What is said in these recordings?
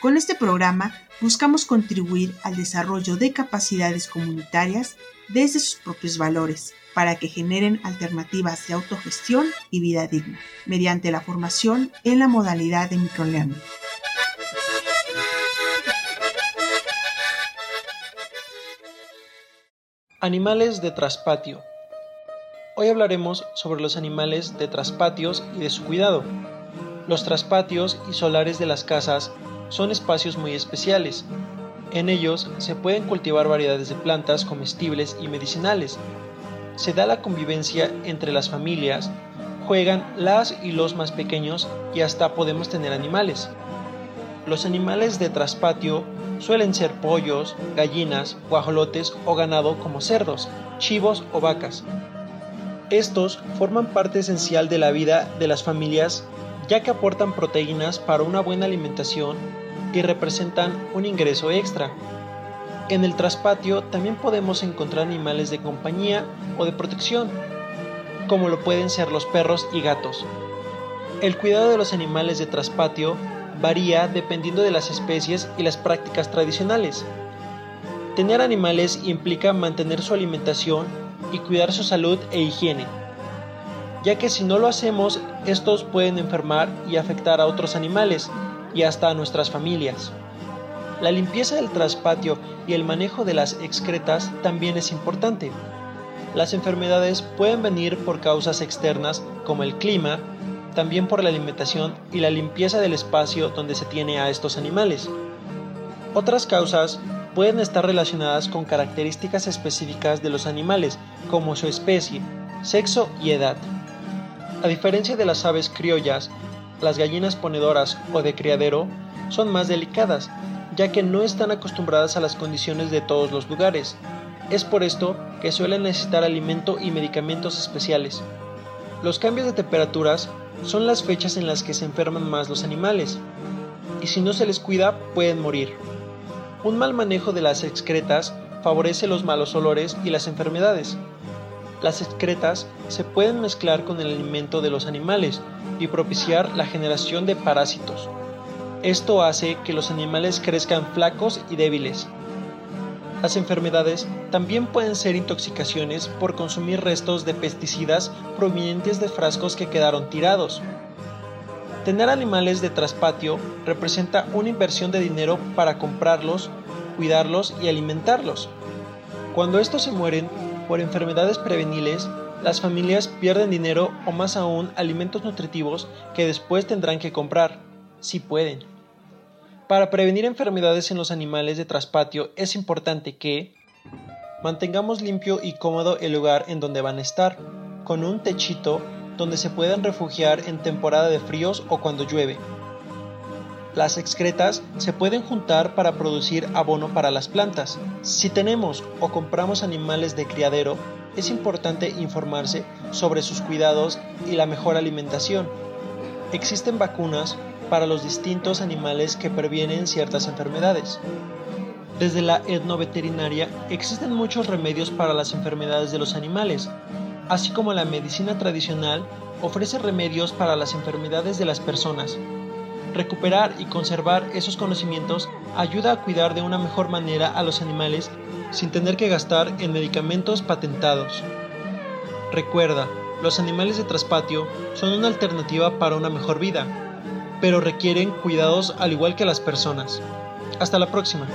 Con este programa buscamos contribuir al desarrollo de capacidades comunitarias desde sus propios valores para que generen alternativas de autogestión y vida digna, mediante la formación en la modalidad de microlearning. Animales de traspatio. Hoy hablaremos sobre los animales de traspatios y de su cuidado. Los traspatios y solares de las casas son espacios muy especiales. En ellos se pueden cultivar variedades de plantas comestibles y medicinales, se da la convivencia entre las familias, juegan las y los más pequeños y hasta podemos tener animales. Los animales de traspatio suelen ser pollos, gallinas, guajolotes o ganado como cerdos, chivos o vacas. Estos forman parte esencial de la vida de las familias ya que aportan proteínas para una buena alimentación y representan un ingreso extra. En el traspatio también podemos encontrar animales de compañía o de protección, como lo pueden ser los perros y gatos. El cuidado de los animales de traspatio varía dependiendo de las especies y las prácticas tradicionales. Tener animales implica mantener su alimentación y cuidar su salud e higiene, ya que si no lo hacemos, estos pueden enfermar y afectar a otros animales y hasta a nuestras familias. La limpieza del traspatio y el manejo de las excretas también es importante. Las enfermedades pueden venir por causas externas como el clima, también por la alimentación y la limpieza del espacio donde se tiene a estos animales. Otras causas pueden estar relacionadas con características específicas de los animales, como su especie, sexo y edad. A diferencia de las aves criollas, las gallinas ponedoras o de criadero son más delicadas ya que no están acostumbradas a las condiciones de todos los lugares. Es por esto que suelen necesitar alimento y medicamentos especiales. Los cambios de temperaturas son las fechas en las que se enferman más los animales, y si no se les cuida pueden morir. Un mal manejo de las excretas favorece los malos olores y las enfermedades. Las excretas se pueden mezclar con el alimento de los animales y propiciar la generación de parásitos. Esto hace que los animales crezcan flacos y débiles. Las enfermedades también pueden ser intoxicaciones por consumir restos de pesticidas provenientes de frascos que quedaron tirados. Tener animales de traspatio representa una inversión de dinero para comprarlos, cuidarlos y alimentarlos. Cuando estos se mueren por enfermedades preveniles, las familias pierden dinero o más aún alimentos nutritivos que después tendrán que comprar si pueden. Para prevenir enfermedades en los animales de traspatio es importante que mantengamos limpio y cómodo el lugar en donde van a estar, con un techito donde se puedan refugiar en temporada de fríos o cuando llueve. Las excretas se pueden juntar para producir abono para las plantas. Si tenemos o compramos animales de criadero, es importante informarse sobre sus cuidados y la mejor alimentación. Existen vacunas para los distintos animales que previenen ciertas enfermedades. Desde la etnoveterinaria existen muchos remedios para las enfermedades de los animales, así como la medicina tradicional ofrece remedios para las enfermedades de las personas. Recuperar y conservar esos conocimientos ayuda a cuidar de una mejor manera a los animales sin tener que gastar en medicamentos patentados. Recuerda, los animales de traspatio son una alternativa para una mejor vida, pero requieren cuidados al igual que las personas. Hasta la próxima.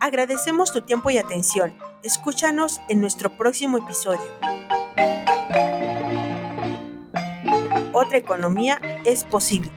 Agradecemos tu tiempo y atención. Escúchanos en nuestro próximo episodio. Otra economía es posible.